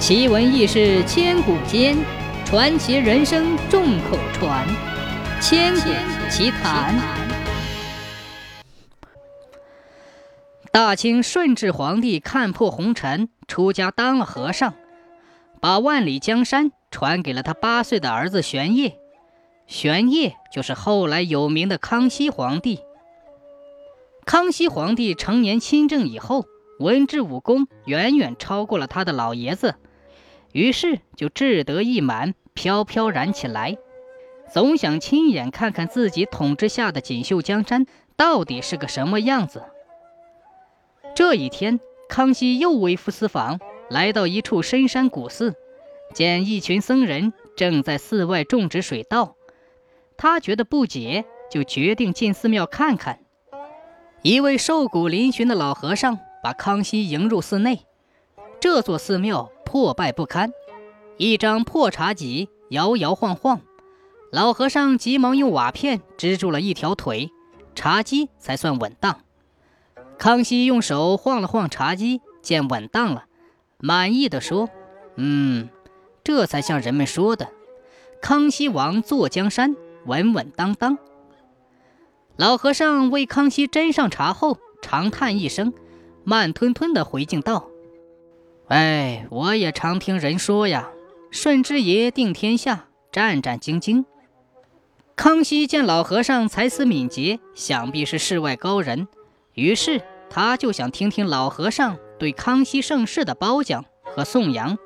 奇闻异事千古间，传奇人生众口传。千古奇谈。大清顺治皇帝看破红尘，出家当了和尚，把万里江山传给了他八岁的儿子玄烨。玄烨就是后来有名的康熙皇帝。康熙皇帝成年亲政以后，文治武功远远超过了他的老爷子，于是就志得意满，飘飘然起来，总想亲眼看看自己统治下的锦绣江山到底是个什么样子。这一天，康熙又微服私访，来到一处深山古寺，见一群僧人正在寺外种植水稻，他觉得不解，就决定进寺庙看看。一位瘦骨嶙峋的老和尚把康熙迎入寺内。这座寺庙破败不堪，一张破茶几摇摇晃晃。老和尚急忙用瓦片支住了一条腿，茶几才算稳当。康熙用手晃了晃茶几，见稳当了，满意的说：“嗯，这才像人们说的，康熙王坐江山，稳稳当当。”老和尚为康熙斟上茶后，长叹一声，慢吞吞地回敬道：“哎，我也常听人说呀，顺治爷定天下，战战兢兢。”康熙见老和尚才思敏捷，想必是世外高人，于是他就想听听老和尚对康熙盛世的褒奖和颂扬。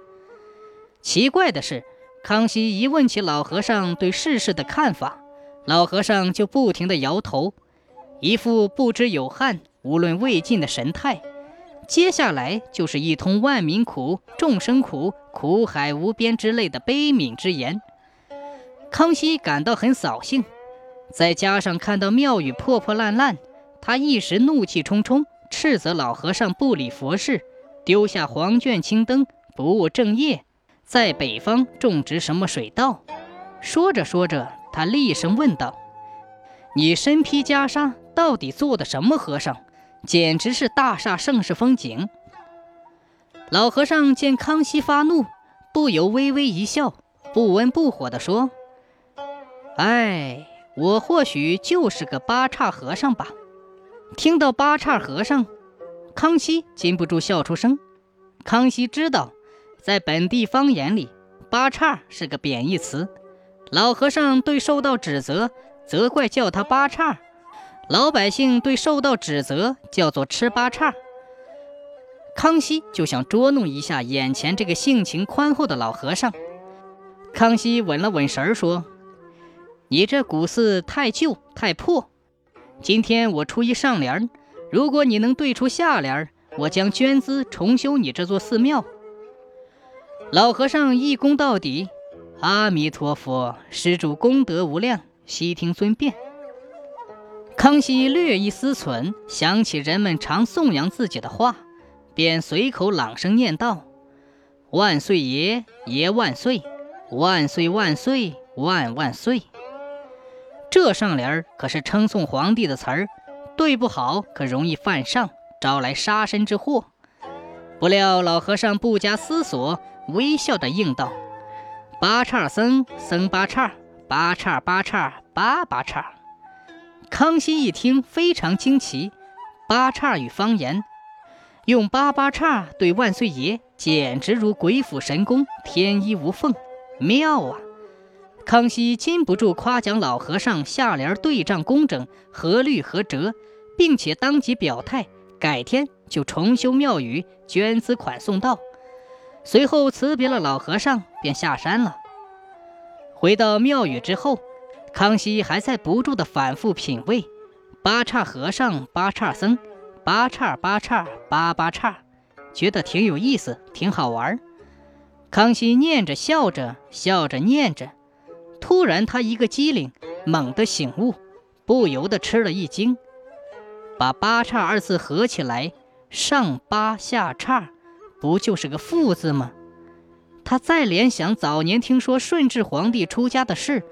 奇怪的是，康熙一问起老和尚对世事的看法。老和尚就不停地摇头，一副不知有汉，无论魏晋的神态。接下来就是一通万民苦、众生苦、苦海无边之类的悲悯之言。康熙感到很扫兴，再加上看到庙宇破破烂烂，他一时怒气冲冲，斥责老和尚不理佛事，丢下黄卷青灯，不务正业，在北方种植什么水稻。说着说着。他厉声问道：“你身披袈裟，到底做的什么和尚？简直是大煞盛世风景！”老和尚见康熙发怒，不由微微一笑，不温不火地说：“哎，我或许就是个八叉和尚吧。”听到八叉和尚，康熙禁不住笑出声。康熙知道，在本地方言里，八叉是个贬义词。老和尚对受到指责责怪，叫他八叉；老百姓对受到指责叫做吃八叉。康熙就想捉弄一下眼前这个性情宽厚的老和尚。康熙稳了稳神儿说：“你这古寺太旧太破，今天我出一上联，如果你能对出下联，我将捐资重修你这座寺庙。”老和尚一躬到底。阿弥陀佛，施主功德无量，悉听尊便。康熙略一思忖，想起人们常颂扬自己的话，便随口朗声念道：“万岁爷爷万岁，万岁万岁万万岁。”这上联可是称颂皇帝的词儿，对不好可容易犯上，招来杀身之祸。不料老和尚不加思索，微笑着应道。八叉僧僧八叉，八叉八叉八八叉。康熙一听非常惊奇，八叉与方言，用八八叉对万岁爷，简直如鬼斧神工，天衣无缝，妙啊！康熙禁不住夸奖老和尚下联对仗工整，合律合辙，并且当即表态，改天就重修庙宇，捐资款送到。随后辞别了老和尚，便下山了。回到庙宇之后，康熙还在不住地反复品味：八叉和尚、八叉僧、八叉八叉八八叉，觉得挺有意思，挺好玩。康熙念着笑着，笑着念着，突然他一个机灵，猛地醒悟，不由得吃了一惊，把“八叉”二字合起来，上八下叉。不就是个“富”字吗？他再联想早年听说顺治皇帝出家的事，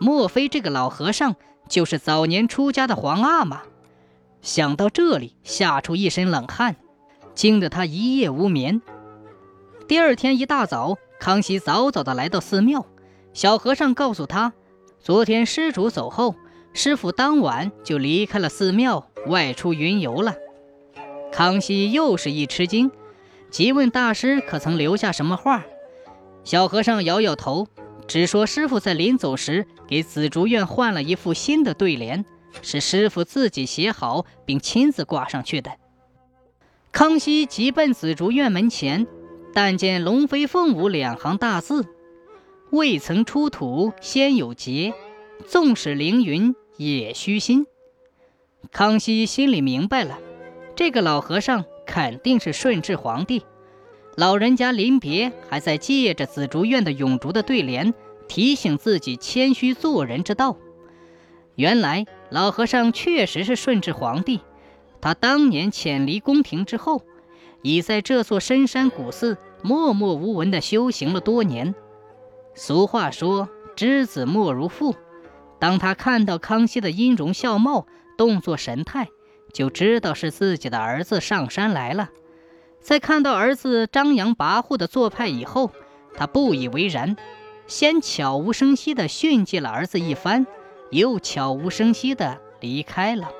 莫非这个老和尚就是早年出家的皇阿玛？想到这里，吓出一身冷汗，惊得他一夜无眠。第二天一大早，康熙早早的来到寺庙，小和尚告诉他，昨天施主走后，师傅当晚就离开了寺庙，外出云游了。康熙又是一吃惊，急问大师可曾留下什么话。小和尚摇摇头，只说师傅在临走时给紫竹院换了一副新的对联，是师傅自己写好并亲自挂上去的。康熙急奔紫竹院门前。但见“龙飞凤舞”两行大字，未曾出土先有节，纵使凌云也虚心。康熙心里明白了，这个老和尚肯定是顺治皇帝。老人家临别还在借着紫竹院的永竹的对联，提醒自己谦虚做人之道。原来老和尚确实是顺治皇帝，他当年潜离宫廷之后。已在这座深山古寺默默无闻地修行了多年。俗话说“知子莫如父”，当他看到康熙的音容笑貌、动作神态，就知道是自己的儿子上山来了。在看到儿子张扬跋扈的做派以后，他不以为然，先悄无声息地训诫了儿子一番，又悄无声息地离开了。